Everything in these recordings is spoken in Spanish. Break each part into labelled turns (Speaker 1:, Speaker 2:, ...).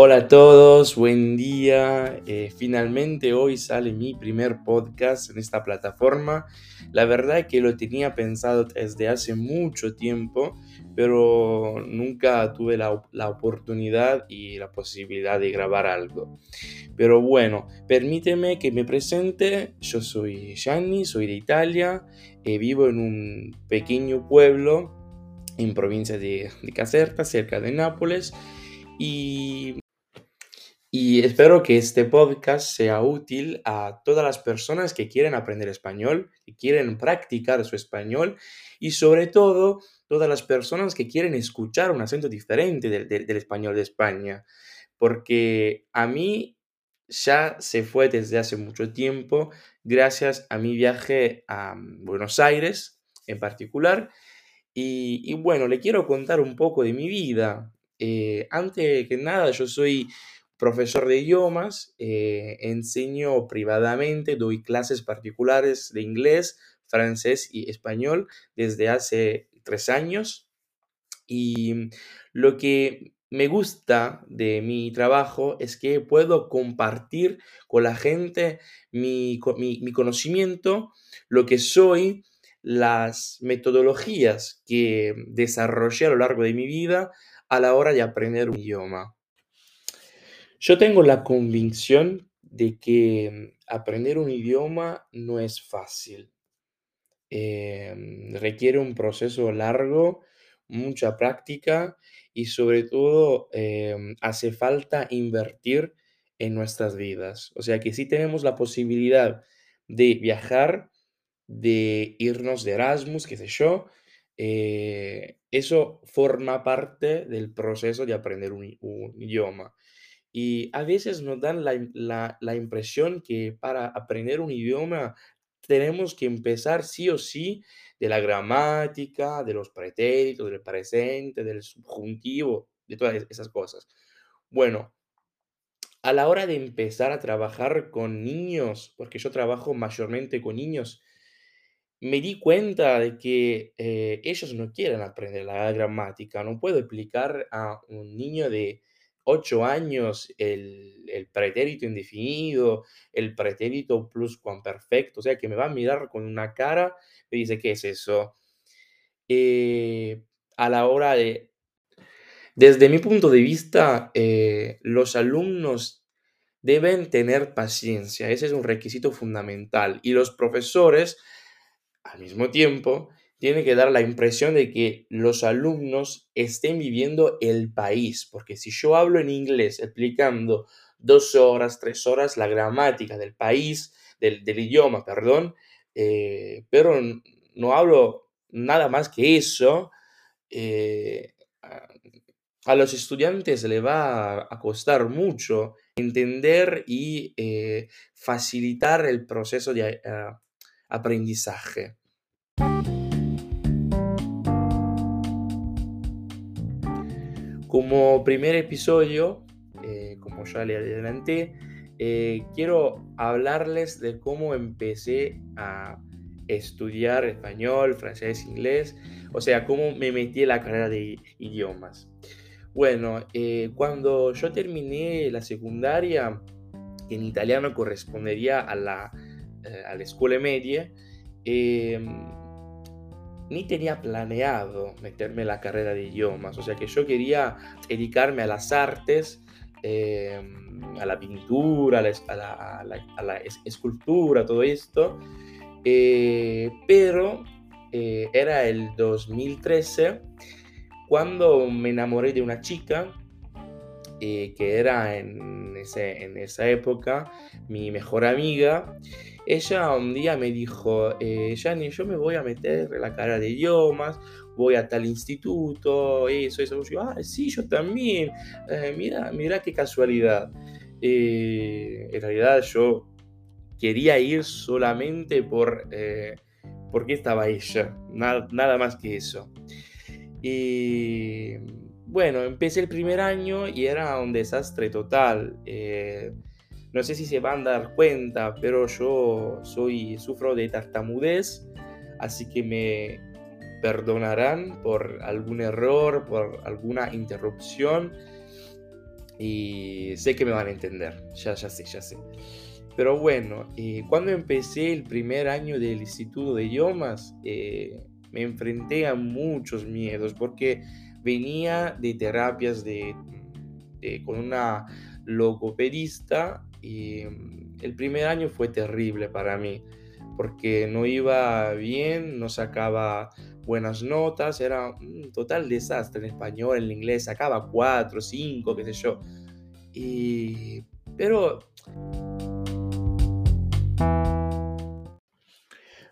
Speaker 1: Hola a todos, buen día. Eh, finalmente hoy sale mi primer podcast en esta plataforma. La verdad es que lo tenía pensado desde hace mucho tiempo, pero nunca tuve la, la oportunidad y la posibilidad de grabar algo. Pero bueno, permíteme que me presente. Yo soy Gianni, soy de Italia, eh, vivo en un pequeño pueblo en provincia de, de Caserta, cerca de Nápoles. Y y espero que este podcast sea útil a todas las personas que quieren aprender español, que quieren practicar su español y sobre todo todas las personas que quieren escuchar un acento diferente del, español de España. Porque a mí ya se fue desde hace mucho tiempo gracias a mi viaje a Buenos Aires en particular. Y, bueno, le quiero contar un poco de mi vida. Eh, antes que nada, yo soy profesor de idiomas, eh, enseño privadamente, doy clases particulares de inglés, francés y español desde hace tres años. Y lo que me gusta de mi trabajo es que puedo compartir con la gente mi, mi conocimiento, lo que soy, las metodologías que desarrollé a lo largo de mi vida a la hora de aprender un idioma. Yo tengo la convicción de que mm, aprender un idioma no es fácil. Em, requiere un proceso largo, mucha práctica y sobre todo em, hace falta invertir en nuestras vidas. O sea que si tenemos la posibilidad de viajar, de irnos de Erasmus, qué sé yo, eh, eso forma parte del proceso de aprender un idioma. Y a veces nos dan la, impresión que para aprender un idioma tenemos que empezar sí o sí de la gramática, de los pretéritos, del presente, del subjuntivo, de todas esas cosas. Bueno, a la hora de empezar a trabajar con niños, porque yo trabajo mayormente con niños, me di cuenta de que eh, ellos no quieren aprender la gramática. No puedo explicar a un niño de ocho años el, pretérito indefinido, el pretérito pluscuamperfecto, o sea que me va a mirar con una cara y dice, ¿qué es eso? Eh, a la hora de... Desde mi punto de vista, eh, los alumnos deben tener paciencia, ese es un requisito fundamental, y los profesores, al mismo tiempo, tiene que dar la impresión de que los alumnos estén viviendo el país, porque si yo hablo en inglés explicando dos horas, tres horas la gramática del país, del, idioma, perdón, eh, pero no hablo nada más que eso, eh, a los estudiantes le va a costar mucho entender y eh, facilitar el proceso de aprendizaje. Como primer episodio, eh, como ya le adelanté, eh, quiero hablarles de cómo empecé a estudiar español, francés, inglés, o sea, cómo me metí en la carrera de idiomas. Bueno, eh, cuando yo terminé la secundaria, en italiano correspondería a la, a la escuela media, em, ni tenía planeado meterme en la carrera de idiomas, o sea que yo quería dedicarme a las artes, em, a la pintura, a la, escultura, todo esto, eh, pero eh, era el 2013 cuando me enamoré de una chica eh, que era en esa época mi mejor amiga ella un día me dijo, eh, Yanni, yo me voy a meter en la cara de idiomas, voy a tal instituto, eso, eso. Yo, ah, sí, yo también. Eh, mira, mira qué casualidad. Eh, en realidad yo quería ir solamente por porque estaba ella, nada, nada, más que eso. Y bueno, empecé el primer año y era un desastre total. No sé si se van a dar cuenta, pero yo soy, sufro de tartamudez, así que me perdonarán por algún error, por alguna interrupción. y sé que me van a entender, ya, ya sé, ya sé. Pero bueno, eh, cuando empecé el primer año del Instituto de Idiomas, eh, me enfrenté a muchos miedos porque venía de terapias de, con una logopedista y mm, el primer año fue terrible para mí porque no iba bien, no sacaba buenas notas, era un total desastre en español, en inglés, sacaba cuatro, cinco, qué sé yo. Y, pero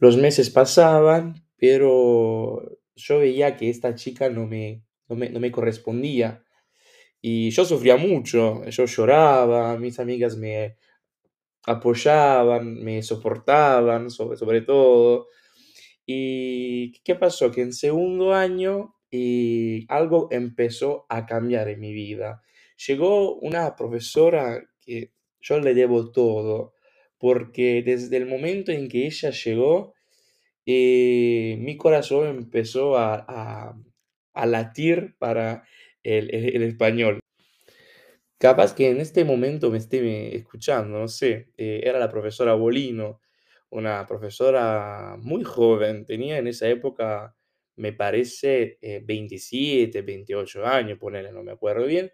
Speaker 1: los meses pasaban, pero yo veía que esta chica no me, no me, correspondía. Y yo sufría mucho, yo lloraba, mis amigas me apoyaban, me soportaban sobre, todo. ¿Y qué pasó? Que en segundo año y algo empezó a cambiar en mi vida. Llegó una profesora que yo le debo todo, porque desde el momento en que ella llegó, eh, mi corazón empezó a, latir para el, español. Capaz que en este momento me esté escuchando, no sé, eh, era la profesora Bolino, una profesora muy joven, tenía en esa época, me parece, 27, eh, 28 años, ponerle, no me acuerdo bien,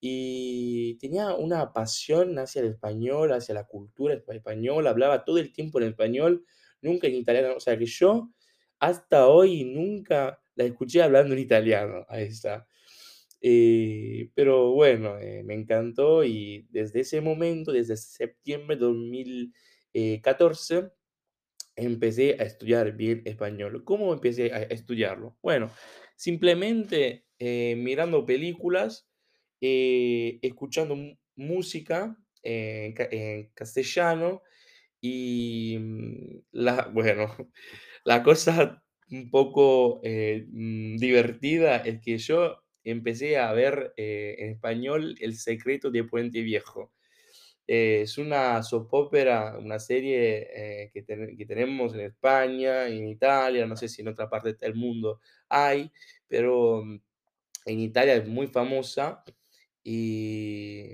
Speaker 1: y tenía una pasión hacia el español, hacia la cultura española, hablaba todo el tiempo en español, nunca en italiano, o sea que yo hasta hoy nunca la escuché hablando en italiano a esa. Eh, pero bueno, eh, me encantó y desde ese momento, desde septiembre de 2014, empecé a estudiar bien español. ¿Cómo empecé a estudiarlo? Bueno, simplemente eh, mirando películas, escuchando música en, castellano y mm, la, bueno, la cosa un poco mm, divertida es que yo empecé a ver eh, en español El secreto de Puente Viejo. Eh, es una soap opera, una serie eh, que, que, tenemos en España, en Italia, no sé si en otra parte del mundo hay, pero mm, en Italia es muy famosa y,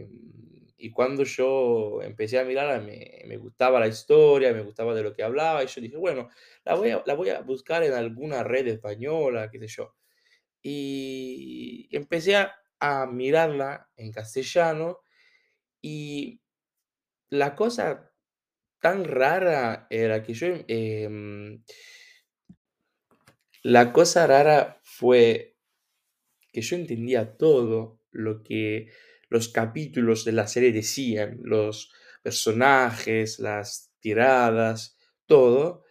Speaker 1: y cuando yo empecé a mirarla me, me, gustaba la historia, me gustaba de lo que hablaba y yo dije, bueno, la voy a, la voy a buscar en alguna red española, qué sé yo y empecé a, mirarla en castellano y la cosa tan rara era que yo, em, la cosa rara fue que yo entendía todo lo que los capítulos de la serie decían, los personajes, las tiradas, todo,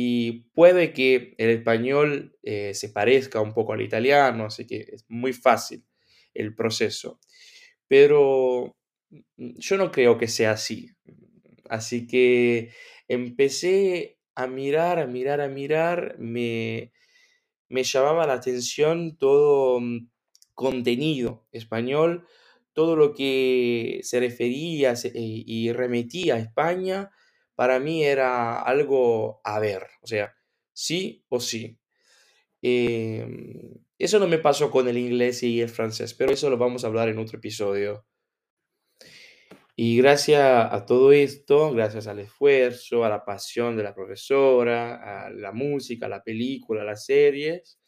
Speaker 1: y puede que el español eh, se parezca un poco al italiano, así que es muy fácil el proceso. Pero mm, yo no creo que sea así. Así que empecé a mirar, a mirar, a mirar, me, me llamaba la atención todo mm, contenido español, todo lo que se refería eh, y remitía a España para mí era algo a ver, o sea, sí o sí. Em, eso no me pasó con el inglés y el francés, pero eso lo vamos a hablar en otro episodio. Y gracias a todo esto, gracias al esfuerzo, a la pasión de la profesora, a la música, a la película, a las series,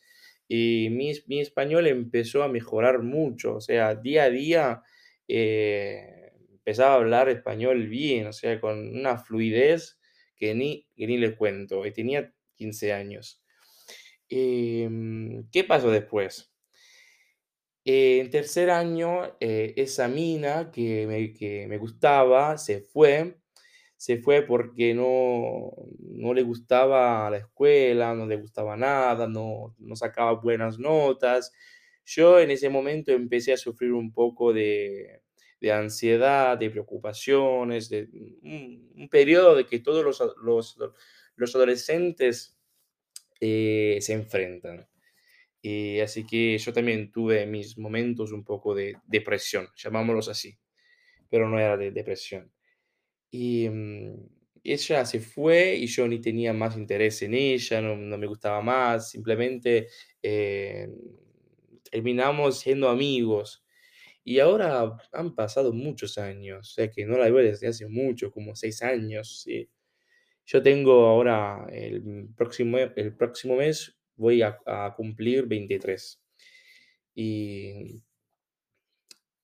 Speaker 1: y mi, mi español empezó a mejorar mucho. O sea, día a día eh, empezaba a hablar español bien, o sea, con una fluidez que ni, ni le cuento, y tenía 15 años. Em, ¿Qué pasó después? en tercer año, eh, esa mina que me, que me, gustaba se fue, se fue porque no, no le gustaba la escuela, no le gustaba nada, no, no sacaba buenas notas. Yo en ese momento empecé a sufrir un poco de, de ansiedad, de preocupaciones, de un, periodo de que todos los, los, adolescentes eh, se enfrentan. Y así que yo también tuve mis momentos un poco de depresión, llamámoslos así, pero no era de depresión. Y mm, ella se fue y yo ni tenía más interés en ella, no, me gustaba más, simplemente eh, terminamos siendo amigos Y ahora han pasado muchos años, o sea que no la veo desde hace mucho, como seis años, sí. Yo tengo ahora el próximo, el próximo mes voy a, cumplir 23 y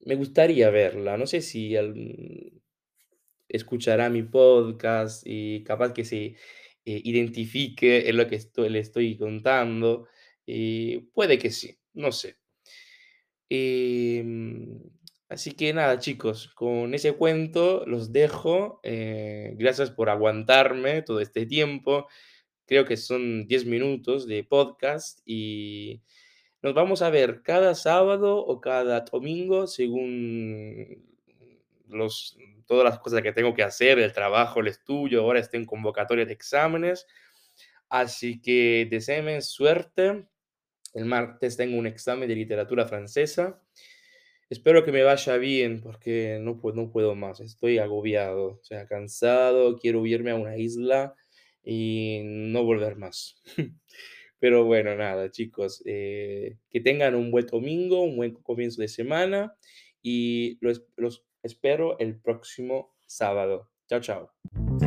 Speaker 1: me gustaría verla. No sé si escuchará mi podcast y capaz que se eh, identifique en lo que le estoy contando. Y puede que sí, no sé. Em, así que nada, chicos, con ese cuento los dejo. eh, gracias por aguantarme todo este tiempo. Creo que son 10 minutos de podcast y nos vamos a ver cada sábado o cada domingo según los, todas las cosas que tengo que hacer, el trabajo, el estudio. Ahora estoy en convocatoria de exámenes. Así que deseenme suerte. El martes tengo un examen de literatura francesa. Espero que me vaya bien porque no puedo, más. Estoy agobiado, o sea, cansado. Quiero irme a una isla y no volver más. Pero bueno, nada, chicos, eh, que tengan un buen domingo, un buen comienzo de semana y los espero el próximo sábado. Chao, chao.